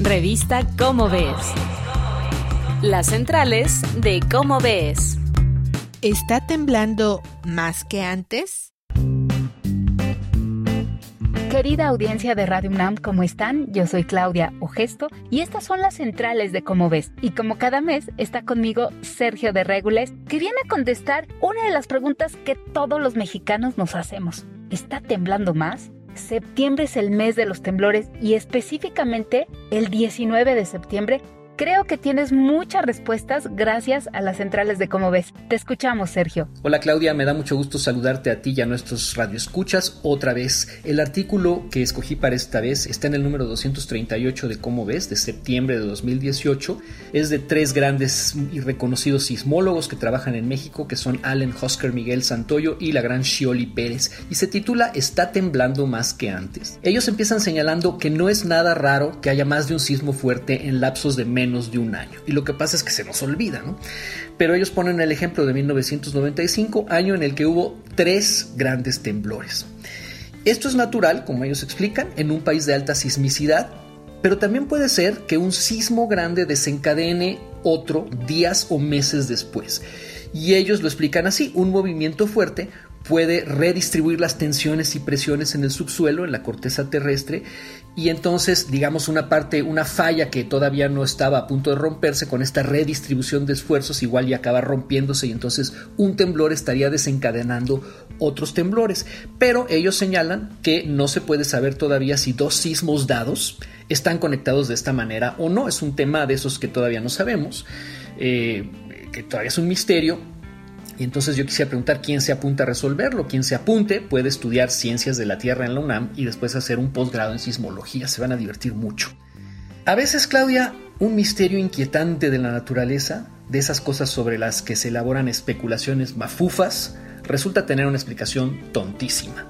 Revista Cómo Ves. Las centrales de Cómo Ves. ¿Está temblando más que antes? Querida audiencia de Radio UNAM, ¿cómo están? Yo soy Claudia Ogesto y estas son las centrales de Cómo Ves. Y como cada mes está conmigo Sergio de Regules, que viene a contestar una de las preguntas que todos los mexicanos nos hacemos. ¿Está temblando más? Septiembre es el mes de los temblores y específicamente el 19 de septiembre Creo que tienes muchas respuestas gracias a las centrales de Cómo ves. Te escuchamos, Sergio. Hola Claudia, me da mucho gusto saludarte a ti y a nuestros radioescuchas otra vez. El artículo que escogí para esta vez está en el número 238 de Cómo ves, de septiembre de 2018. Es de tres grandes y reconocidos sismólogos que trabajan en México, que son Allen Hosker Miguel Santoyo y la gran Shioli Pérez, y se titula Está temblando más que antes. Ellos empiezan señalando que no es nada raro que haya más de un sismo fuerte en lapsos de menos de un año. Y lo que pasa es que se nos olvida, ¿no? Pero ellos ponen el ejemplo de 1995, año en el que hubo tres grandes temblores. Esto es natural, como ellos explican, en un país de alta sismicidad, pero también puede ser que un sismo grande desencadene otro días o meses después. Y ellos lo explican así, un movimiento fuerte puede redistribuir las tensiones y presiones en el subsuelo, en la corteza terrestre, y entonces, digamos, una parte, una falla que todavía no estaba a punto de romperse con esta redistribución de esfuerzos, igual y acaba rompiéndose y entonces un temblor estaría desencadenando otros temblores. Pero ellos señalan que no se puede saber todavía si dos sismos dados están conectados de esta manera o no. Es un tema de esos que todavía no sabemos, eh, que todavía es un misterio y entonces yo quisiera preguntar quién se apunta a resolverlo. Quien se apunte puede estudiar ciencias de la Tierra en la UNAM y después hacer un posgrado en sismología. Se van a divertir mucho. A veces, Claudia, un misterio inquietante de la naturaleza, de esas cosas sobre las que se elaboran especulaciones mafufas, resulta tener una explicación tontísima.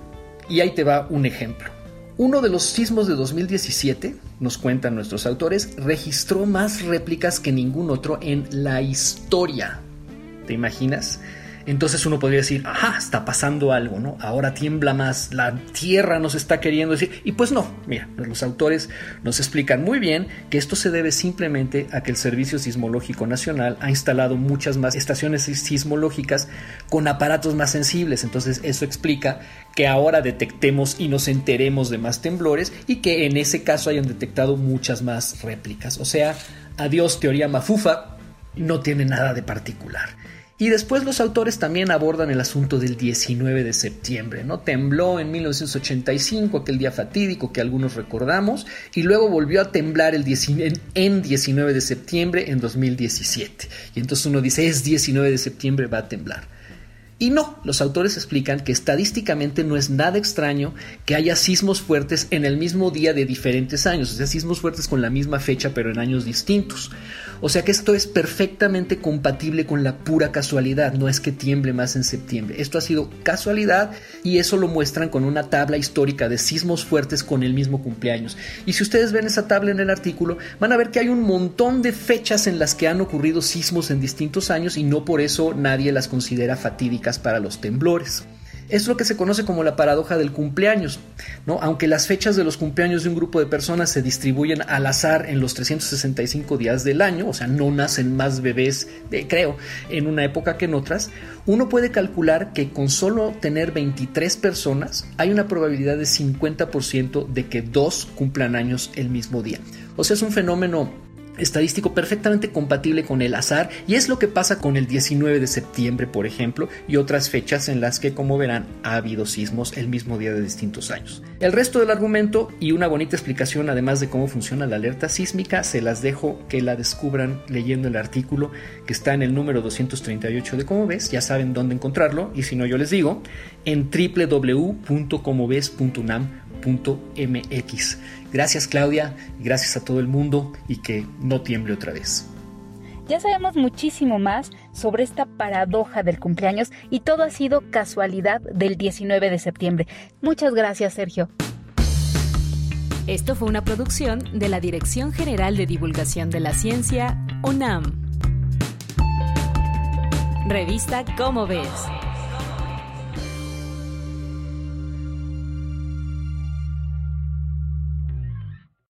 Y ahí te va un ejemplo. Uno de los sismos de 2017, nos cuentan nuestros autores, registró más réplicas que ningún otro en la historia. ¿Te imaginas? entonces uno podría decir, ajá, está pasando algo, ¿no? Ahora tiembla más, la tierra nos está queriendo decir, y pues no, mira, los autores nos explican muy bien que esto se debe simplemente a que el Servicio Sismológico Nacional ha instalado muchas más estaciones sismológicas con aparatos más sensibles, entonces eso explica que ahora detectemos y nos enteremos de más temblores y que en ese caso hayan detectado muchas más réplicas, o sea, adiós teoría mafufa, no tiene nada de particular. Y después los autores también abordan el asunto del 19 de septiembre, ¿no? Tembló en 1985, aquel día fatídico que algunos recordamos, y luego volvió a temblar el en 19 de septiembre en 2017. Y entonces uno dice, es 19 de septiembre, va a temblar. Y no, los autores explican que estadísticamente no es nada extraño que haya sismos fuertes en el mismo día de diferentes años, o sea, sismos fuertes con la misma fecha pero en años distintos. O sea que esto es perfectamente compatible con la pura casualidad, no es que tiemble más en septiembre. Esto ha sido casualidad y eso lo muestran con una tabla histórica de sismos fuertes con el mismo cumpleaños. Y si ustedes ven esa tabla en el artículo, van a ver que hay un montón de fechas en las que han ocurrido sismos en distintos años y no por eso nadie las considera fatídicas para los temblores. Es lo que se conoce como la paradoja del cumpleaños. ¿no? Aunque las fechas de los cumpleaños de un grupo de personas se distribuyen al azar en los 365 días del año, o sea, no nacen más bebés, creo, en una época que en otras, uno puede calcular que con solo tener 23 personas hay una probabilidad de 50% de que dos cumplan años el mismo día. O sea, es un fenómeno estadístico perfectamente compatible con el azar y es lo que pasa con el 19 de septiembre, por ejemplo, y otras fechas en las que, como verán, ha habido sismos el mismo día de distintos años. El resto del argumento y una bonita explicación además de cómo funciona la alerta sísmica se las dejo que la descubran leyendo el artículo que está en el número 238 de Cómo ves, ya saben dónde encontrarlo y si no yo les digo, en www.comoves.unam .mx. Gracias Claudia, gracias a todo el mundo y que no tiemble otra vez. Ya sabemos muchísimo más sobre esta paradoja del cumpleaños y todo ha sido casualidad del 19 de septiembre. Muchas gracias Sergio. Esto fue una producción de la Dirección General de Divulgación de la Ciencia, UNAM. Revista Cómo ves.